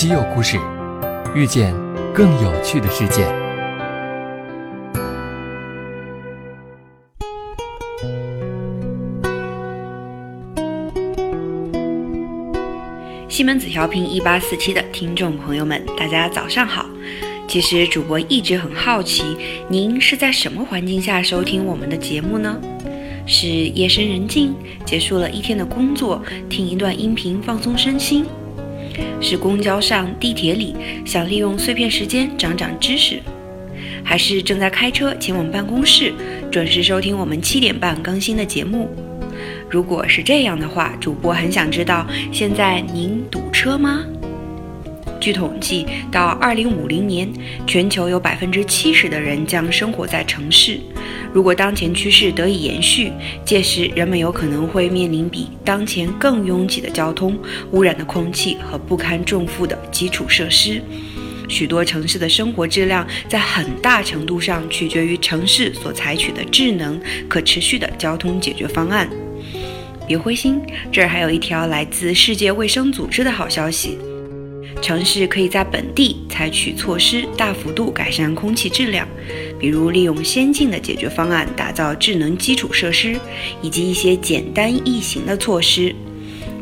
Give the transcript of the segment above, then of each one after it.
稀有故事，遇见更有趣的世界。西门子调频一八四七的听众朋友们，大家早上好。其实主播一直很好奇，您是在什么环境下收听我们的节目呢？是夜深人静，结束了一天的工作，听一段音频放松身心；是公交上、地铁里，想利用碎片时间长长知识；还是正在开车前往办公室，准时收听我们七点半更新的节目？如果是这样的话，主播很想知道，现在您堵车吗？据统计，到二零五零年，全球有百分之七十的人将生活在城市。如果当前趋势得以延续，届时人们有可能会面临比当前更拥挤的交通、污染的空气和不堪重负的基础设施。许多城市的生活质量在很大程度上取决于城市所采取的智能、可持续的交通解决方案。别灰心，这儿还有一条来自世界卫生组织的好消息。城市可以在本地采取措施，大幅度改善空气质量，比如利用先进的解决方案打造智能基础设施，以及一些简单易行的措施，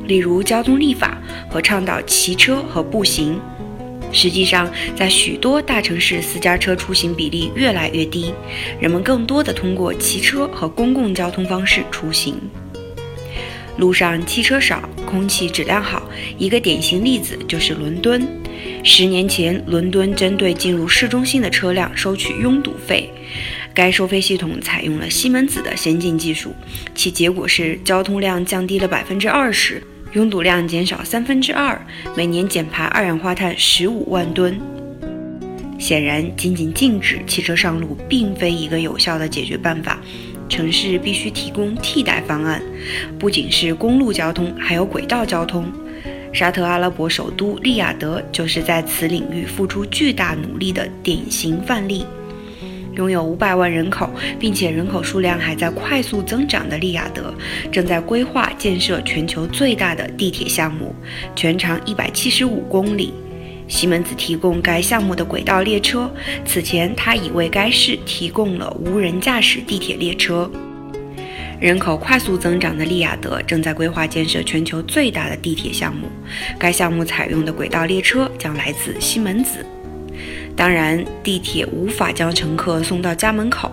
例如交通立法和倡导骑车和步行。实际上，在许多大城市，私家车出行比例越来越低，人们更多的通过骑车和公共交通方式出行。路上汽车少，空气质量好。一个典型例子就是伦敦。十年前，伦敦针对进入市中心的车辆收取拥堵费，该收费系统采用了西门子的先进技术，其结果是交通量降低了百分之二十，拥堵量减少三分之二，每年减排二氧化碳十五万吨。显然，仅仅禁止汽车上路并非一个有效的解决办法。城市必须提供替代方案，不仅是公路交通，还有轨道交通。沙特阿拉伯首都利雅得就是在此领域付出巨大努力的典型范例。拥有五百万人口，并且人口数量还在快速增长的利雅得，正在规划建设全球最大的地铁项目，全长一百七十五公里。西门子提供该项目的轨道列车。此前，他已为该市提供了无人驾驶地铁列车。人口快速增长的利雅得正在规划建设全球最大的地铁项目。该项目采用的轨道列车将来自西门子。当然，地铁无法将乘客送到家门口，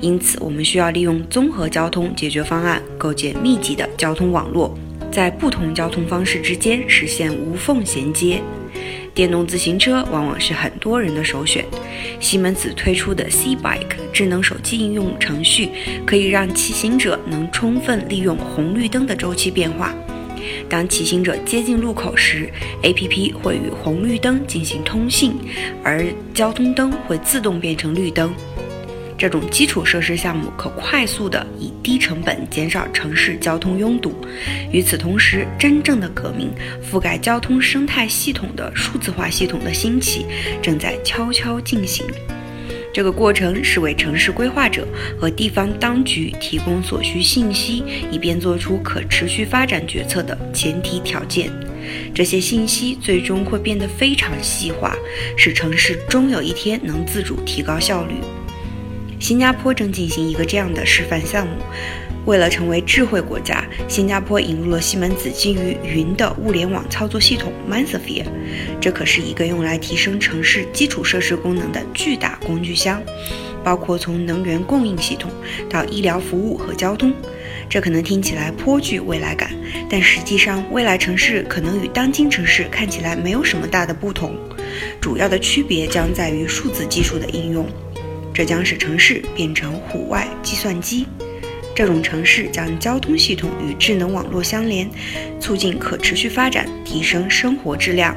因此我们需要利用综合交通解决方案，构建密集的交通网络，在不同交通方式之间实现无缝衔接。电动自行车往往是很多人的首选。西门子推出的 C Bike 智能手机应用程序，可以让骑行者能充分利用红绿灯的周期变化。当骑行者接近路口时，APP 会与红绿灯进行通信，而交通灯会自动变成绿灯。这种基础设施项目可快速地以低成本减少城市交通拥堵。与此同时，真正的革命覆盖交通生态系统的数字化系统的兴起正在悄悄进行。这个过程是为城市规划者和地方当局提供所需信息，以便做出可持续发展决策的前提条件。这些信息最终会变得非常细化，使城市终有一天能自主提高效率。新加坡正进行一个这样的示范项目。为了成为智慧国家，新加坡引入了西门子基于云的物联网操作系统 MindSphere。这可是一个用来提升城市基础设施功能的巨大工具箱，包括从能源供应系统到医疗服务和交通。这可能听起来颇具未来感，但实际上，未来城市可能与当今城市看起来没有什么大的不同。主要的区别将在于数字技术的应用。这将使城市变成户外计算机。这种城市将交通系统与智能网络相连，促进可持续发展，提升生活质量。